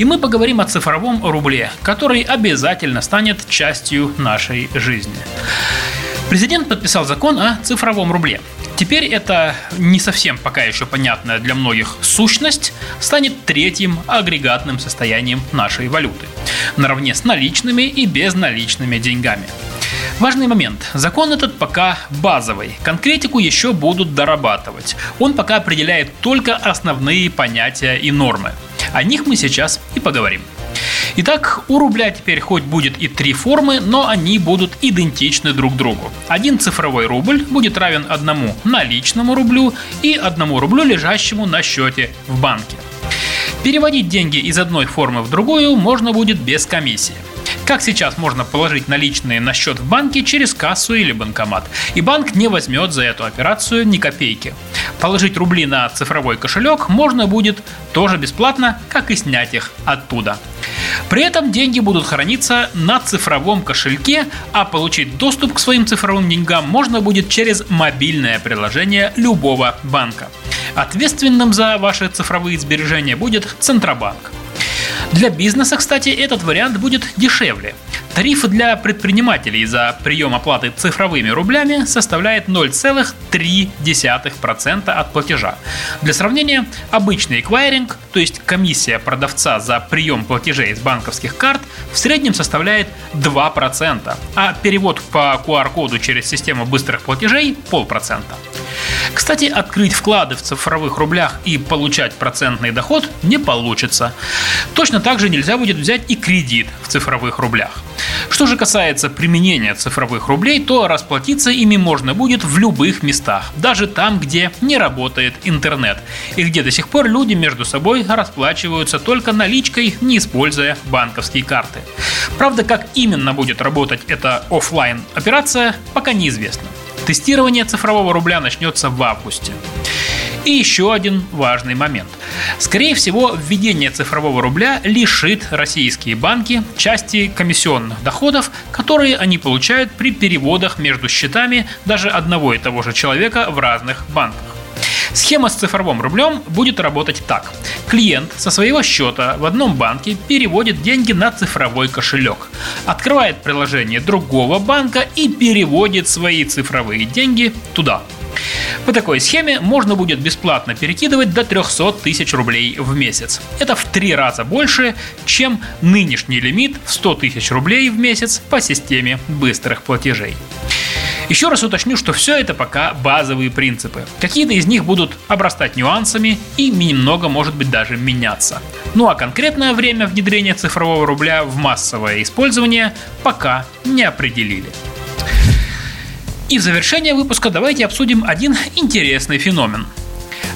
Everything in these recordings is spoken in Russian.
И мы поговорим о цифровом рубле, который обязательно станет частью нашей жизни. Президент подписал закон о цифровом рубле. Теперь это не совсем пока еще понятная для многих сущность станет третьим агрегатным состоянием нашей валюты, наравне с наличными и безналичными деньгами – Важный момент. Закон этот пока базовый. Конкретику еще будут дорабатывать. Он пока определяет только основные понятия и нормы. О них мы сейчас и поговорим. Итак, у рубля теперь хоть будет и три формы, но они будут идентичны друг другу. Один цифровой рубль будет равен одному наличному рублю и одному рублю, лежащему на счете в банке. Переводить деньги из одной формы в другую можно будет без комиссии. Как сейчас можно положить наличные на счет в банке через кассу или банкомат, и банк не возьмет за эту операцию ни копейки. Положить рубли на цифровой кошелек можно будет тоже бесплатно, как и снять их оттуда. При этом деньги будут храниться на цифровом кошельке, а получить доступ к своим цифровым деньгам можно будет через мобильное приложение любого банка. Ответственным за ваши цифровые сбережения будет Центробанк. Для бизнеса, кстати, этот вариант будет дешевле. Тариф для предпринимателей за прием оплаты цифровыми рублями составляет 0,3% от платежа. Для сравнения, обычный эквайринг, то есть комиссия продавца за прием платежей с банковских карт, в среднем составляет 2%, а перевод по QR-коду через систему быстрых платежей – полпроцента. Кстати, открыть вклады в цифровых рублях и получать процентный доход не получится. Точно так же нельзя будет взять и кредит в цифровых рублях. Что же касается применения цифровых рублей, то расплатиться ими можно будет в любых местах, даже там, где не работает интернет, и где до сих пор люди между собой расплачиваются только наличкой, не используя банковские карты. Правда, как именно будет работать эта офлайн операция, пока неизвестно. Тестирование цифрового рубля начнется в августе. И еще один важный момент. Скорее всего, введение цифрового рубля лишит российские банки части комиссионных доходов, которые они получают при переводах между счетами даже одного и того же человека в разных банках. Схема с цифровым рублем будет работать так. Клиент со своего счета в одном банке переводит деньги на цифровой кошелек, открывает приложение другого банка и переводит свои цифровые деньги туда. По такой схеме можно будет бесплатно перекидывать до 300 тысяч рублей в месяц. Это в три раза больше, чем нынешний лимит в 100 тысяч рублей в месяц по системе быстрых платежей. Еще раз уточню, что все это пока базовые принципы. Какие-то из них будут обрастать нюансами и немного, может быть, даже меняться. Ну а конкретное время внедрения цифрового рубля в массовое использование пока не определили. И в завершение выпуска давайте обсудим один интересный феномен.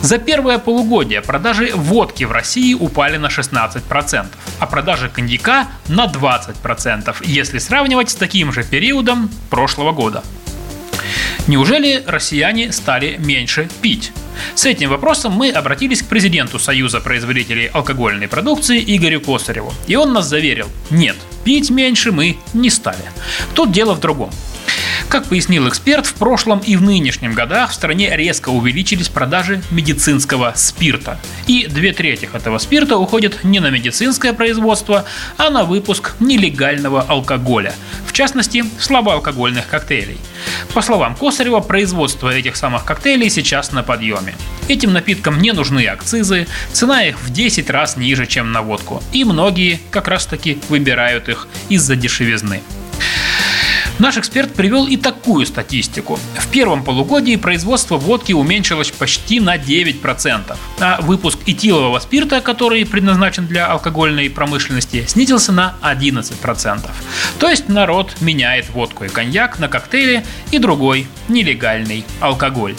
За первое полугодие продажи водки в России упали на 16%, а продажи коньяка на 20%, если сравнивать с таким же периодом прошлого года. Неужели россияне стали меньше пить? С этим вопросом мы обратились к президенту Союза производителей алкогольной продукции Игорю Косареву. И он нас заверил, нет, пить меньше мы не стали. Тут дело в другом. Как пояснил эксперт, в прошлом и в нынешнем годах в стране резко увеличились продажи медицинского спирта. И две трети этого спирта уходят не на медицинское производство, а на выпуск нелегального алкоголя, в частности, слабоалкогольных коктейлей. По словам Косарева, производство этих самых коктейлей сейчас на подъеме. Этим напиткам не нужны акцизы, цена их в 10 раз ниже, чем на водку. И многие как раз таки выбирают их из-за дешевизны. Наш эксперт привел и такую статистику. В первом полугодии производство водки уменьшилось почти на 9%, а выпуск этилового спирта, который предназначен для алкогольной промышленности, снизился на 11%. То есть народ меняет водку и коньяк на коктейли и другой нелегальный алкоголь.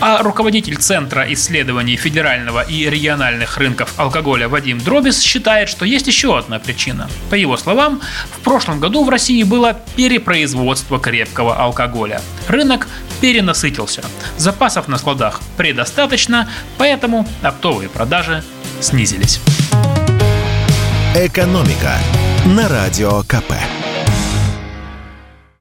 А руководитель Центра исследований федерального и региональных рынков алкоголя Вадим Дробис считает, что есть еще одна причина. По его словам, в прошлом году в России было перепроизводство крепкого алкоголя. Рынок перенасытился. Запасов на складах предостаточно, поэтому оптовые продажи снизились. «Экономика» на Радио КП.